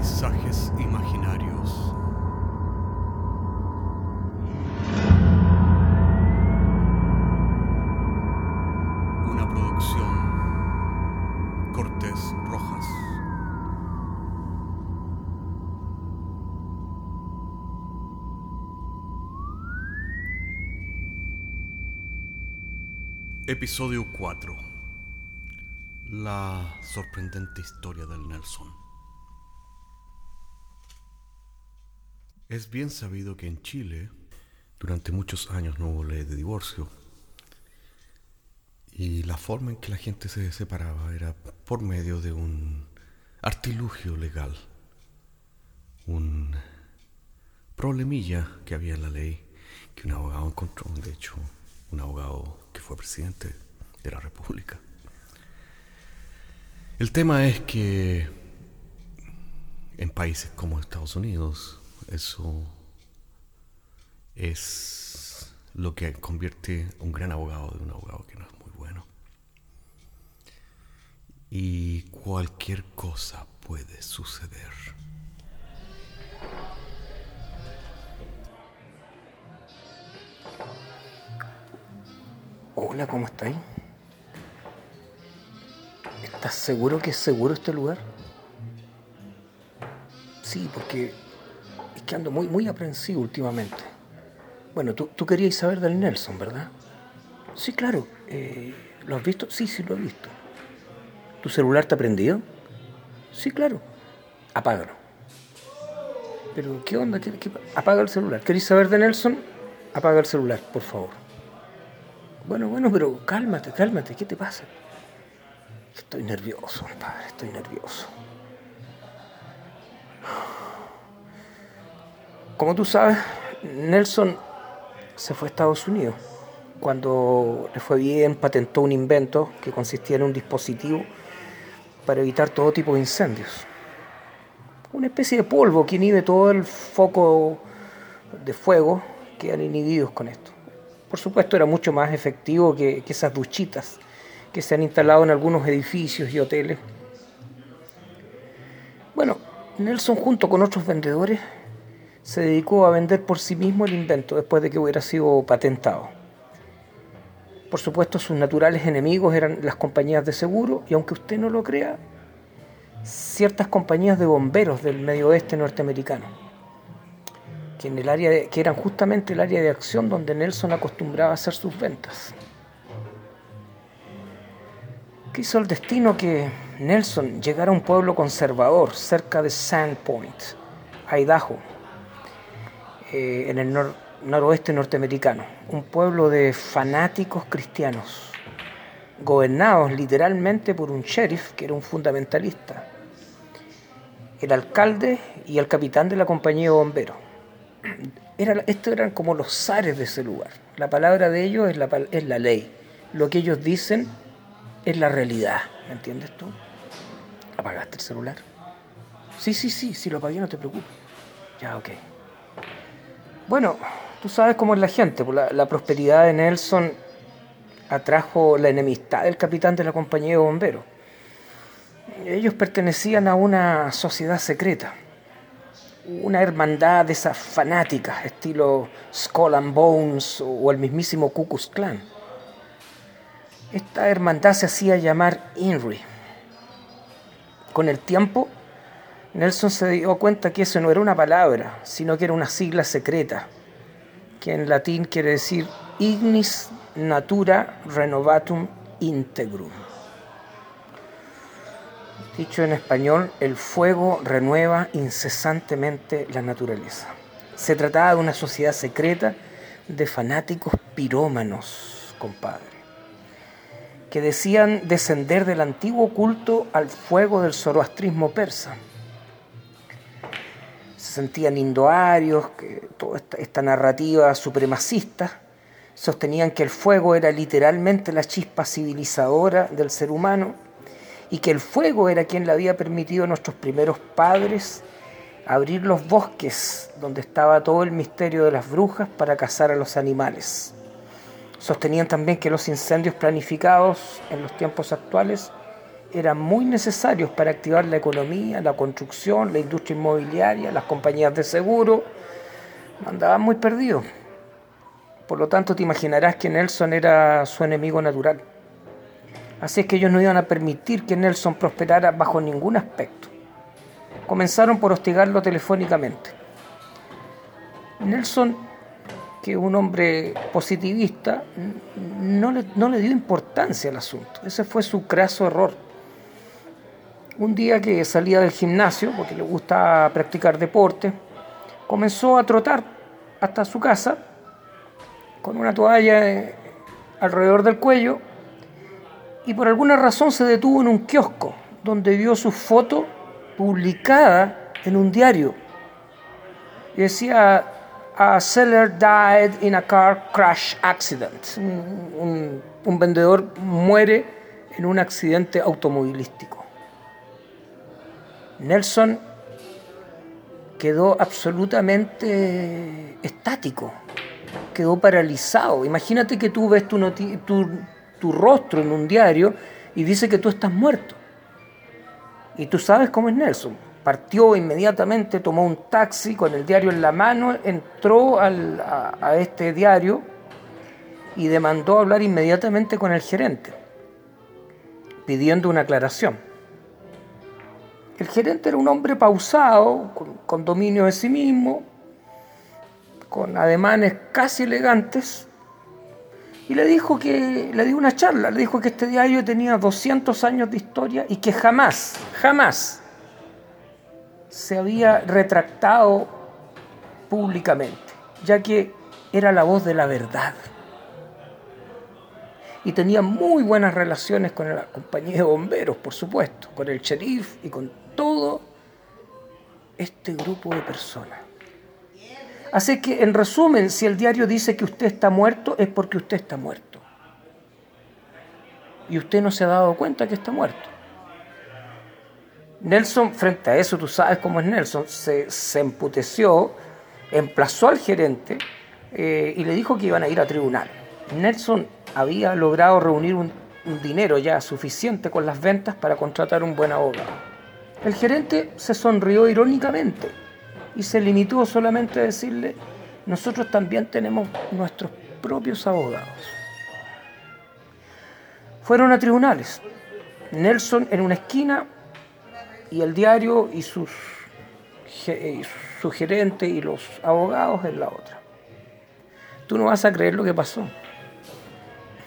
Paisajes imaginarios. Una producción Cortés Rojas. Episodio 4. La sorprendente historia del Nelson. Es bien sabido que en Chile durante muchos años no hubo ley de divorcio. Y la forma en que la gente se separaba era por medio de un artilugio legal. Un problemilla que había en la ley que un abogado encontró, de hecho, un abogado que fue presidente de la República. El tema es que en países como Estados Unidos eso es lo que convierte un gran abogado de un abogado que no es muy bueno. Y cualquier cosa puede suceder. Hola, ¿cómo estáis? ¿Estás seguro que es seguro este lugar? Sí, porque que muy, muy aprensivo últimamente. Bueno, tú, tú querías saber del Nelson, ¿verdad? Sí, claro. Eh, ¿Lo has visto? Sí, sí, lo he visto. ¿Tu celular está prendido? Sí, claro. Apágalo. Pero, ¿qué onda? ¿Qué, qué- Apaga el celular. ¿Queréis saber de Nelson? Apaga el celular, por favor. Bueno, bueno, pero cálmate, cálmate. ¿Qué te pasa? Estoy nervioso, padre, estoy nervioso. Como tú sabes, Nelson se fue a Estados Unidos. Cuando le fue bien, patentó un invento que consistía en un dispositivo para evitar todo tipo de incendios. Una especie de polvo que inhibe todo el foco de fuego, quedan inhibidos con esto. Por supuesto, era mucho más efectivo que, que esas duchitas que se han instalado en algunos edificios y hoteles. Bueno, Nelson junto con otros vendedores se dedicó a vender por sí mismo el invento después de que hubiera sido patentado. Por supuesto, sus naturales enemigos eran las compañías de seguro y aunque usted no lo crea, ciertas compañías de bomberos del medio oeste norteamericano, que, en el área que eran justamente el área de acción donde Nelson acostumbraba a hacer sus ventas. Quiso el destino que Nelson llegara a un pueblo conservador cerca de Sandpoint, Idaho, eh, en el nor- noroeste norteamericano. Un pueblo de fanáticos cristianos, gobernados literalmente por un sheriff que era un fundamentalista, el alcalde y el capitán de la compañía de bomberos. Estos eran como los zares de ese lugar. La palabra de ellos es la, es la ley. Lo que ellos dicen es la realidad. ¿Me entiendes tú? ¿Apagaste el celular? Sí, sí, sí, si lo apagué no te preocupes. Ya, ok. Bueno, tú sabes cómo es la gente. pues La, la prosperidad de Nelson atrajo la enemistad del capitán de la compañía de bomberos. Ellos pertenecían a una sociedad secreta, una hermandad de esas fanáticas, estilo Skull and Bones o el mismísimo Ku Klux Klan. Esta hermandad se hacía llamar INRI. Con el tiempo, Nelson se dio cuenta que eso no era una palabra, sino que era una sigla secreta, que en latín quiere decir Ignis Natura Renovatum Integrum. Dicho en español, el fuego renueva incesantemente la naturaleza. Se trataba de una sociedad secreta de fanáticos pirómanos, compadre, que decían descender del antiguo culto al fuego del zoroastrismo persa. Se sentían indoarios, que toda esta, esta narrativa supremacista sostenían que el fuego era literalmente la chispa civilizadora del ser humano y que el fuego era quien le había permitido a nuestros primeros padres abrir los bosques donde estaba todo el misterio de las brujas para cazar a los animales. Sostenían también que los incendios planificados en los tiempos actuales eran muy necesarios para activar la economía, la construcción, la industria inmobiliaria, las compañías de seguro, andaban muy perdidos. Por lo tanto, te imaginarás que Nelson era su enemigo natural. Así es que ellos no iban a permitir que Nelson prosperara bajo ningún aspecto. Comenzaron por hostigarlo telefónicamente. Nelson, que es un hombre positivista, no le, no le dio importancia al asunto. Ese fue su craso error. Un día que salía del gimnasio, porque le gusta practicar deporte, comenzó a trotar hasta su casa con una toalla eh, alrededor del cuello y por alguna razón se detuvo en un kiosco donde vio su foto publicada en un diario. Y decía, a seller died in a car crash accident. Un, un vendedor muere en un accidente automovilístico. Nelson quedó absolutamente estático, quedó paralizado. Imagínate que tú ves tu, tu, rostro en un diario y dice que tú estás muerto. Y tú sabes cómo es Nelson. Partió inmediatamente, tomó un taxi con el diario en la mano, entró a, a este diario y demandó hablar inmediatamente con el gerente, pidiendo una aclaración. El gerente era un hombre pausado, con, dominio de sí mismo, con ademanes casi elegantes, y le dijo que le dio una charla, le dijo que este diario tenía 200 años de historia y que jamás, jamás se había retractado públicamente, ya que era la voz de la verdad. Y tenía muy buenas relaciones con la compañía de bomberos, por supuesto, con el sheriff y con todo este grupo de personas. Así que, en resumen, si el diario dice que usted está muerto, es porque usted está muerto. Y usted no se ha dado cuenta que está muerto. Nelson, frente a eso, tú sabes cómo es Nelson, se, se emputeció, emplazó al gerente eh, y le dijo que iban a ir a tribunal. Nelson había logrado reunir un, un dinero ya suficiente con las ventas para contratar un buen abogado. El gerente se sonrió irónicamente y se limitó solamente a decirle, nosotros también tenemos nuestros propios abogados. Fueron a tribunales. Nelson en una esquina y el diario y sus y su gerente y los abogados en la otra. Tú no vas a creer lo que pasó.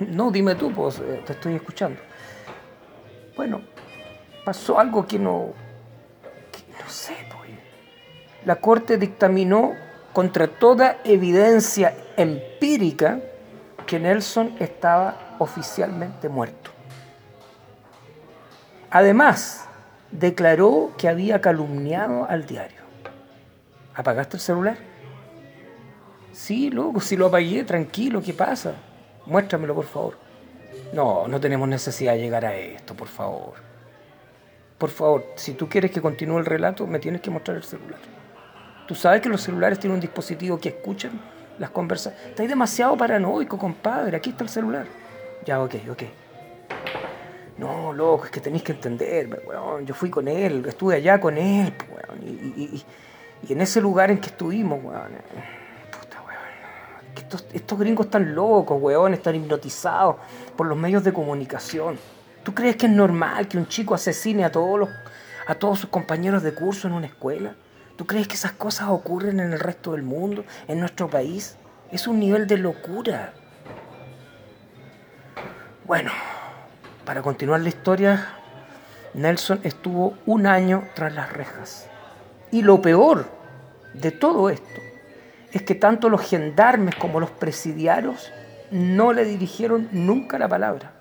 No, dime tú, pues te estoy escuchando. Bueno, pasó algo que no, no sé, pues. La Corte dictaminó contra toda evidencia empírica que Nelson estaba oficialmente muerto. Además, declaró que había calumniado al diario. ¿Apagaste el celular? Sí, loco, si lo apagué, tranquilo, ¿qué pasa? Muéstramelo, por favor. No, no tenemos necesidad de llegar a esto, por favor. Por favor, si tú quieres que continúe el relato, me tienes que mostrar el celular. Tú sabes que los celulares tienen un dispositivo que escuchan las conversaciones. Estás demasiado paranoico, compadre. Aquí está el celular. Ya, ok, ok. No, loco, es que tenéis que entender, weón. Yo fui con él, estuve allá con él, weón. Y, y, y, en ese lugar en que estuvimos, weón. Puta, weón. Estos gringos están locos, weón. Están hipnotizados por los medios de comunicación. ¿Tú crees que es normal que un chico asesine a todos, los, a todos sus compañeros de curso en una escuela? ¿Tú crees que esas cosas ocurren en el resto del mundo, en nuestro país? Es un nivel de locura. Bueno, para continuar la historia, Nelson estuvo un año tras las rejas. Y lo peor de todo esto es que tanto los gendarmes como los presidiarios no le dirigieron nunca la palabra.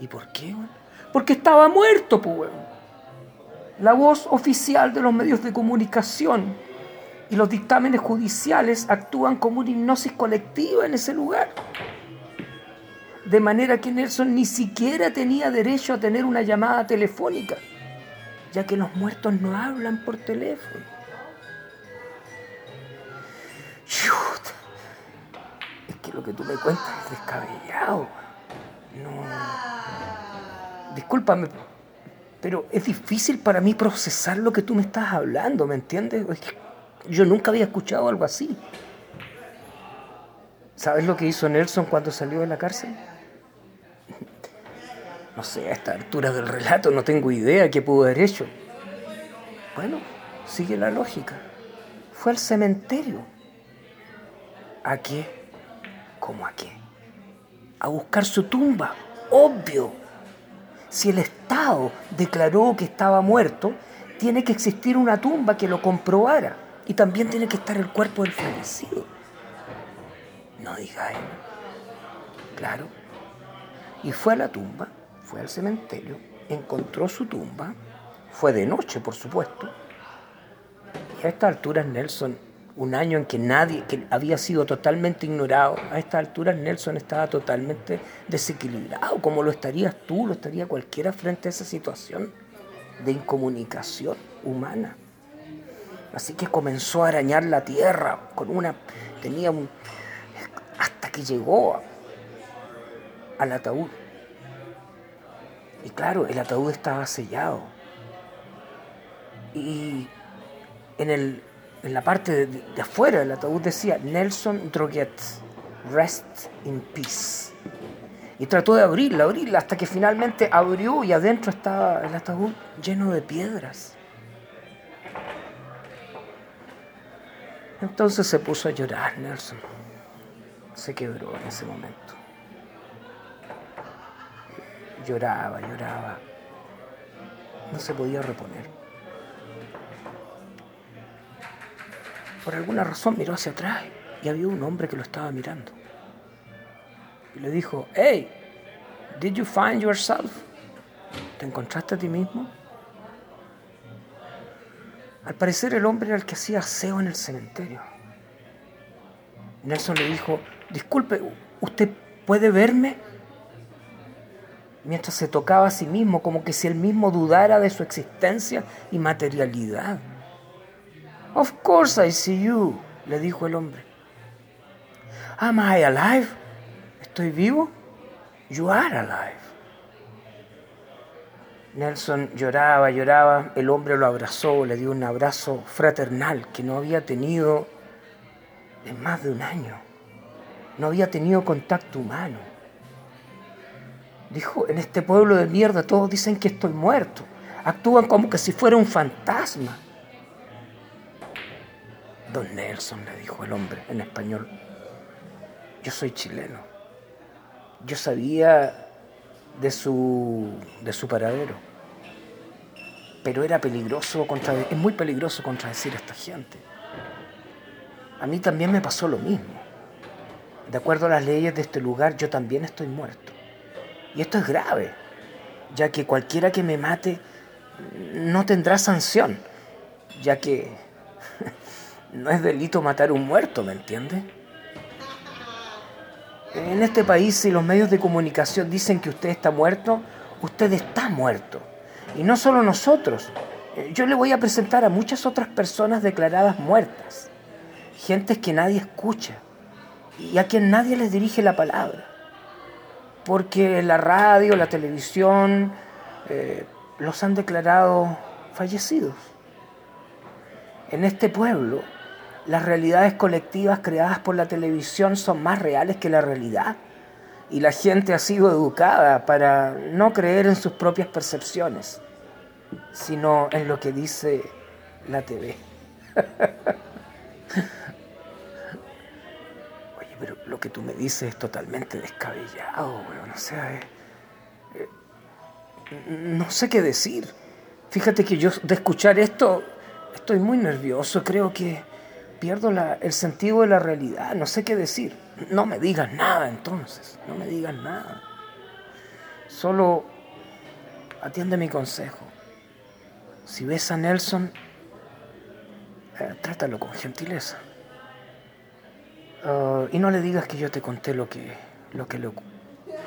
¿Y por qué? Porque estaba muerto, pues. La voz oficial de los medios de comunicación y los dictámenes judiciales actúan como una hipnosis colectiva en ese lugar. De manera que Nelson ni siquiera tenía derecho a tener una llamada telefónica, ya que los muertos no hablan por teléfono. Es que lo que tú me cuentas es descabellado. No. Discúlpame, pero es difícil para mí procesar lo que tú me estás hablando, ¿me entiendes? Yo nunca había escuchado algo así. ¿Sabes lo que hizo Nelson cuando salió de la cárcel? No sé, a esta altura del relato no tengo idea qué pudo haber hecho. Bueno, sigue la lógica. Fue al cementerio. ¿A qué? ¿Cómo a qué? A buscar su tumba. Obvio. Si el Estado declaró que estaba muerto, tiene que existir una tumba que lo comprobara. Y también tiene que estar el cuerpo del fallecido. No diga él. Claro. Y fue a la tumba, fue al cementerio, encontró su tumba, fue de noche, por supuesto. Y a esta altura Nelson un año en que nadie, que había sido totalmente ignorado, a esta altura Nelson estaba totalmente desequilibrado, como lo estarías tú, lo estaría cualquiera frente a esa situación de incomunicación humana. Así que comenzó a arañar la tierra con una, tenía un, hasta que llegó al ataúd. Y claro, el ataúd estaba sellado. Y en el en la parte de, afuera del ataúd decía Nelson Droguet, rest in peace. Y trató de abrirla, abrirla, hasta que finalmente abrió y adentro estaba el ataúd lleno de piedras. Entonces se puso a llorar Nelson. Se quebró en ese momento. Lloraba, lloraba. No se podía reponer. Por alguna razón miró hacia atrás y había un hombre que lo estaba mirando. Y le dijo, hey, did you find yourself? ¿Te encontraste a ti mismo? Al parecer el hombre era el que hacía aseo en el cementerio. Nelson le dijo, disculpe, ¿usted puede verme? Mientras se tocaba a sí mismo, como que si él mismo dudara de su existencia y materialidad. Of course I see you, le dijo el hombre. Am I alive? ¿Estoy vivo? You are alive. Nelson lloraba, lloraba, el hombre lo abrazó, le dio un abrazo fraternal que no había tenido en más de un año. No había tenido contacto humano. Dijo, en este pueblo de mierda todos dicen que estoy muerto. Actúan como que si fuera un fantasma. Don Nelson, le dijo el hombre en español, yo soy chileno. Yo sabía de su, de su paradero. Pero era peligroso, contra, es muy peligroso contradecir a esta gente. A mí también me pasó lo mismo. De acuerdo a las leyes de este lugar, yo también estoy muerto. Y esto es grave, ya que cualquiera que me mate no tendrá sanción, ya que no es delito matar un muerto, ¿me entiende? En este país, si los medios de comunicación dicen que usted está muerto, usted está muerto. Y no solo nosotros. Eh, yo le voy a presentar a muchas otras personas declaradas muertas. Gentes que nadie escucha y a quien nadie les dirige la palabra. Porque la radio, la televisión, eh, los han declarado fallecidos. En este pueblo las realidades colectivas creadas por la televisión son más reales que la realidad. Y la gente ha sido educada para no creer en sus propias percepciones, sino en lo que dice la TV. Oye, pero lo que tú me dices es totalmente descabellado, weón. O sea, eh, eh, no sé qué decir. Fíjate que yo de escuchar esto estoy muy nervioso. Creo que pierdo el sentido de la realidad, no sé qué decir. No me digas nada entonces, no me digas nada. Solo atiende mi consejo. Si ves a Nelson, eh, trátalo con gentileza. Ah, y no le digas que yo te conté lo que, lo que, le,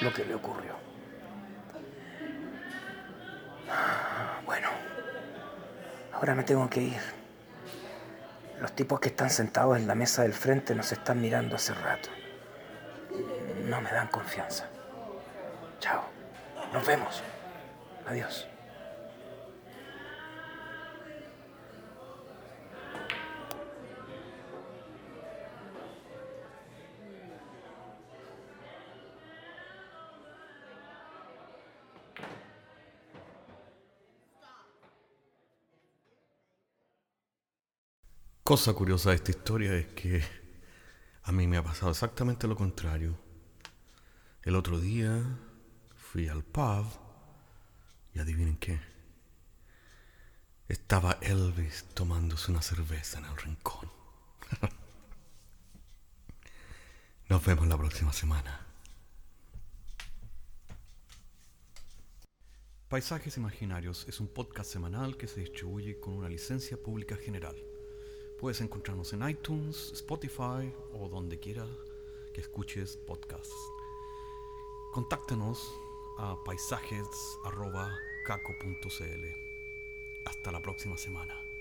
lo que le ocurrió. Bueno, ahora me tengo que ir. Los tipos que están sentados en la mesa del frente nos están mirando hace rato. No me dan confianza. Chao. Nos vemos. Adiós. Cosa curiosa de esta historia es que a mí me ha pasado exactamente lo contrario. El otro día fui al pub y adivinen qué. Estaba Elvis tomándose una cerveza en el rincón. Nos vemos la próxima semana. Paisajes Imaginarios es un podcast semanal que se distribuye con una licencia pública general. Puedes encontrarnos en iTunes, Spotify o donde quiera que escuches podcasts. Contáctanos a paisajes.caco.cl. Hasta la próxima semana.